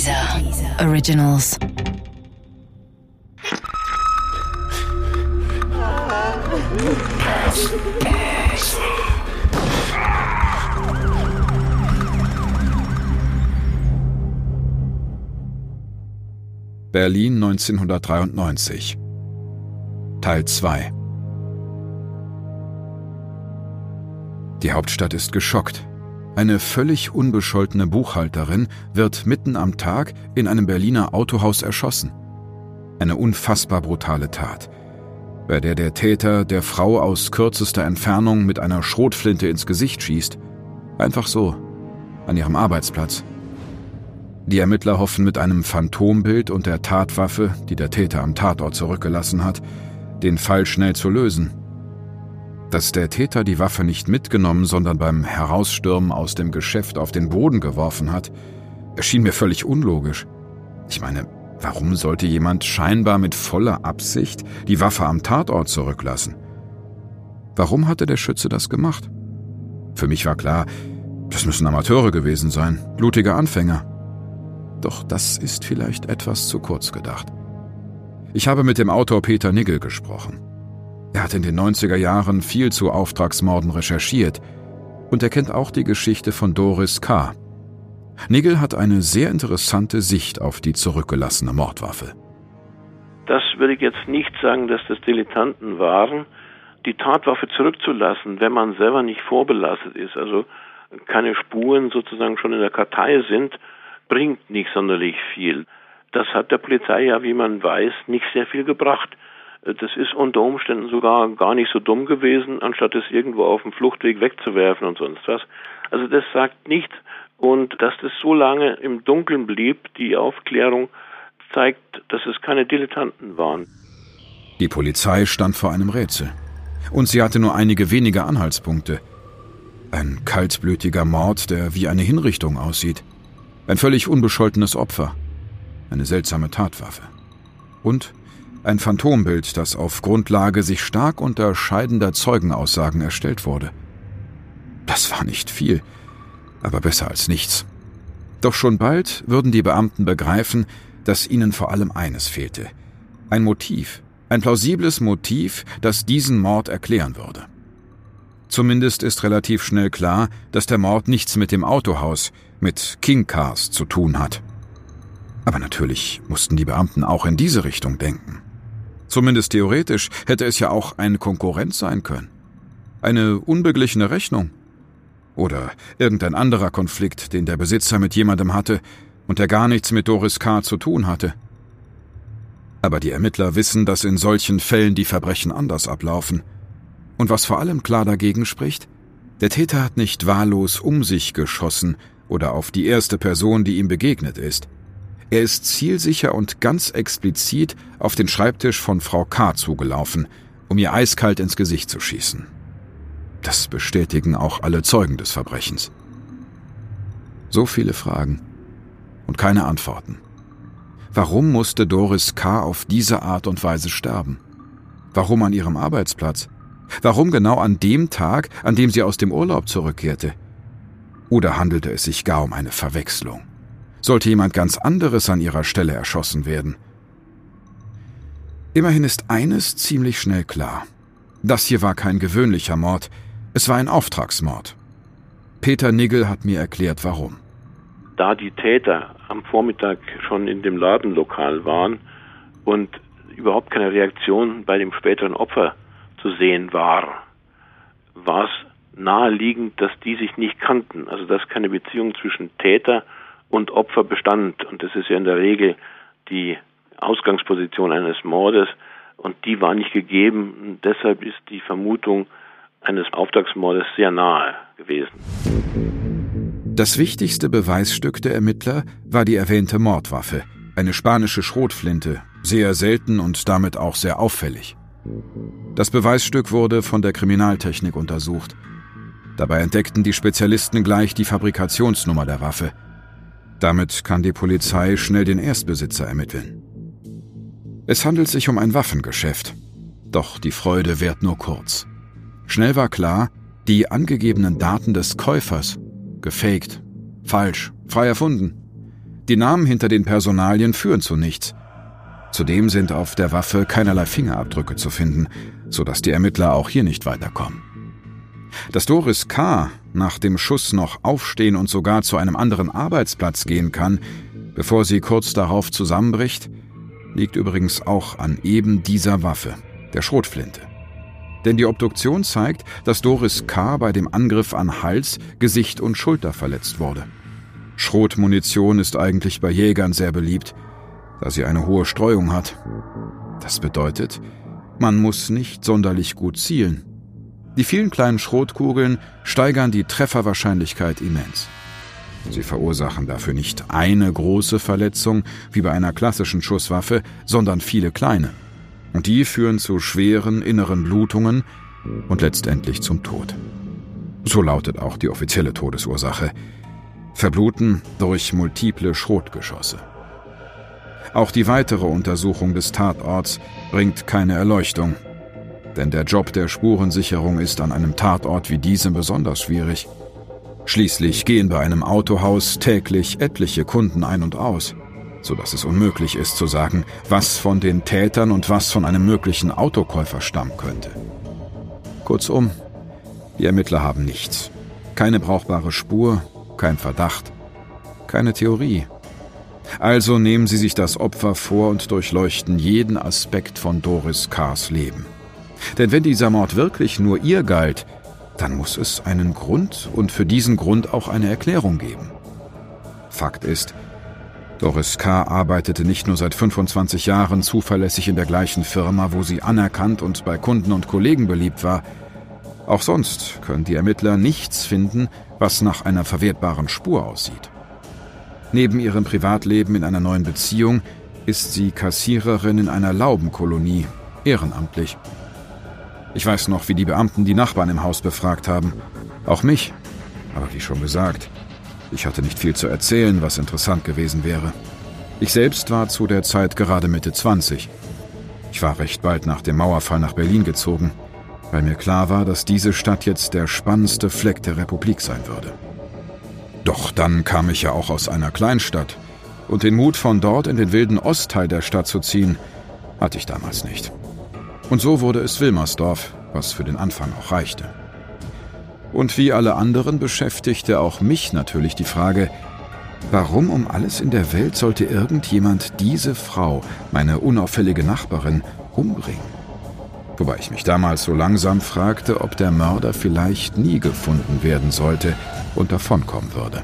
Dieser Originals. Berlin 1993 Teil 2 Die Hauptstadt ist geschockt. Eine völlig unbescholtene Buchhalterin wird mitten am Tag in einem Berliner Autohaus erschossen. Eine unfassbar brutale Tat, bei der der Täter der Frau aus kürzester Entfernung mit einer Schrotflinte ins Gesicht schießt. Einfach so, an ihrem Arbeitsplatz. Die Ermittler hoffen mit einem Phantombild und der Tatwaffe, die der Täter am Tatort zurückgelassen hat, den Fall schnell zu lösen. Dass der Täter die Waffe nicht mitgenommen, sondern beim Herausstürmen aus dem Geschäft auf den Boden geworfen hat, erschien mir völlig unlogisch. Ich meine, warum sollte jemand scheinbar mit voller Absicht die Waffe am Tatort zurücklassen? Warum hatte der Schütze das gemacht? Für mich war klar, das müssen Amateure gewesen sein, blutige Anfänger. Doch das ist vielleicht etwas zu kurz gedacht. Ich habe mit dem Autor Peter Nigel gesprochen. Er hat in den 90er Jahren viel zu Auftragsmorden recherchiert und er kennt auch die Geschichte von Doris K. Nigel hat eine sehr interessante Sicht auf die zurückgelassene Mordwaffe. Das würde ich jetzt nicht sagen, dass das Dilettanten waren. Die Tatwaffe zurückzulassen, wenn man selber nicht vorbelastet ist, also keine Spuren sozusagen schon in der Kartei sind, bringt nicht sonderlich viel. Das hat der Polizei ja, wie man weiß, nicht sehr viel gebracht. Das ist unter Umständen sogar gar nicht so dumm gewesen, anstatt es irgendwo auf dem Fluchtweg wegzuwerfen und sonst was. Also das sagt nichts. Und dass das so lange im Dunkeln blieb, die Aufklärung, zeigt, dass es keine Dilettanten waren. Die Polizei stand vor einem Rätsel. Und sie hatte nur einige wenige Anhaltspunkte. Ein kaltblütiger Mord, der wie eine Hinrichtung aussieht. Ein völlig unbescholtenes Opfer. Eine seltsame Tatwaffe. Und ein Phantombild, das auf Grundlage sich stark unterscheidender Zeugenaussagen erstellt wurde. Das war nicht viel, aber besser als nichts. Doch schon bald würden die Beamten begreifen, dass ihnen vor allem eines fehlte. Ein Motiv, ein plausibles Motiv, das diesen Mord erklären würde. Zumindest ist relativ schnell klar, dass der Mord nichts mit dem Autohaus, mit King Cars zu tun hat. Aber natürlich mussten die Beamten auch in diese Richtung denken. Zumindest theoretisch hätte es ja auch eine Konkurrenz sein können. Eine unbeglichene Rechnung. Oder irgendein anderer Konflikt, den der Besitzer mit jemandem hatte und der gar nichts mit Doris K. zu tun hatte. Aber die Ermittler wissen, dass in solchen Fällen die Verbrechen anders ablaufen. Und was vor allem klar dagegen spricht, der Täter hat nicht wahllos um sich geschossen oder auf die erste Person, die ihm begegnet ist. Er ist zielsicher und ganz explizit auf den Schreibtisch von Frau K. zugelaufen, um ihr eiskalt ins Gesicht zu schießen. Das bestätigen auch alle Zeugen des Verbrechens. So viele Fragen und keine Antworten. Warum musste Doris K. auf diese Art und Weise sterben? Warum an ihrem Arbeitsplatz? Warum genau an dem Tag, an dem sie aus dem Urlaub zurückkehrte? Oder handelte es sich gar um eine Verwechslung? Sollte jemand ganz anderes an ihrer Stelle erschossen werden. Immerhin ist eines ziemlich schnell klar. Das hier war kein gewöhnlicher Mord, es war ein Auftragsmord. Peter Nigel hat mir erklärt, warum. Da die Täter am Vormittag schon in dem Ladenlokal waren und überhaupt keine Reaktion bei dem späteren Opfer zu sehen war, war es naheliegend, dass die sich nicht kannten, also dass keine Beziehung zwischen Täter und und Opfer bestand. Und das ist ja in der Regel die Ausgangsposition eines Mordes. Und die war nicht gegeben. Und deshalb ist die Vermutung eines Auftragsmordes sehr nahe gewesen. Das wichtigste Beweisstück der Ermittler war die erwähnte Mordwaffe, eine spanische Schrotflinte, sehr selten und damit auch sehr auffällig. Das Beweisstück wurde von der Kriminaltechnik untersucht. Dabei entdeckten die Spezialisten gleich die Fabrikationsnummer der Waffe – damit kann die Polizei schnell den Erstbesitzer ermitteln. Es handelt sich um ein Waffengeschäft. Doch die Freude währt nur kurz. Schnell war klar, die angegebenen Daten des Käufers, gefaked, falsch, frei erfunden, Die Namen hinter den Personalien führen zu nichts. Zudem sind auf der Waffe keinerlei Fingerabdrücke zu finden, sodass die Ermittler auch hier nicht weiterkommen. Dass Doris K. nach dem Schuss noch aufstehen und sogar zu einem anderen Arbeitsplatz gehen kann, bevor sie kurz darauf zusammenbricht, liegt übrigens auch an eben dieser Waffe, der Schrotflinte. Denn die Obduktion zeigt, dass Doris K. bei dem Angriff an Hals, Gesicht und Schulter verletzt wurde. Schrotmunition ist eigentlich bei Jägern sehr beliebt, da sie eine hohe Streuung hat. Das bedeutet, man muss nicht sonderlich gut zielen. Die vielen kleinen Schrotkugeln steigern die Trefferwahrscheinlichkeit immens. Sie verursachen dafür nicht eine große Verletzung wie bei einer klassischen Schusswaffe, sondern viele kleine. Und die führen zu schweren inneren Blutungen und letztendlich zum Tod. So lautet auch die offizielle Todesursache. Verbluten durch multiple Schrotgeschosse. Auch die weitere Untersuchung des Tatorts bringt keine Erleuchtung. Denn der Job der Spurensicherung ist an einem Tatort wie diesem besonders schwierig. Schließlich gehen bei einem Autohaus täglich etliche Kunden ein und aus, so dass es unmöglich ist zu sagen, was von den Tätern und was von einem möglichen Autokäufer stammen könnte. Kurzum, die Ermittler haben nichts. Keine brauchbare Spur, kein Verdacht, keine Theorie. Also nehmen sie sich das Opfer vor und durchleuchten jeden Aspekt von Doris Kars Leben. Denn wenn dieser Mord wirklich nur ihr galt, dann muss es einen Grund und für diesen Grund auch eine Erklärung geben. Fakt ist, Doris K. arbeitete nicht nur seit 25 Jahren zuverlässig in der gleichen Firma, wo sie anerkannt und bei Kunden und Kollegen beliebt war. Auch sonst können die Ermittler nichts finden, was nach einer verwertbaren Spur aussieht. Neben ihrem Privatleben in einer neuen Beziehung ist sie Kassiererin in einer Laubenkolonie, ehrenamtlich. Ich weiß noch, wie die Beamten die Nachbarn im Haus befragt haben. Auch mich. Aber wie schon gesagt, ich hatte nicht viel zu erzählen, was interessant gewesen wäre. Ich selbst war zu der Zeit gerade Mitte 20. Ich war recht bald nach dem Mauerfall nach Berlin gezogen, weil mir klar war, dass diese Stadt jetzt der spannendste Fleck der Republik sein würde. Doch dann kam ich ja auch aus einer Kleinstadt, und den Mut von dort in den wilden Ostteil der Stadt zu ziehen, hatte ich damals nicht. Und so wurde es Wilmersdorf, was für den Anfang auch reichte. Und wie alle anderen beschäftigte auch mich natürlich die Frage, warum um alles in der Welt sollte irgendjemand diese Frau, meine unauffällige Nachbarin, umbringen? Wobei ich mich damals so langsam fragte, ob der Mörder vielleicht nie gefunden werden sollte und davonkommen würde.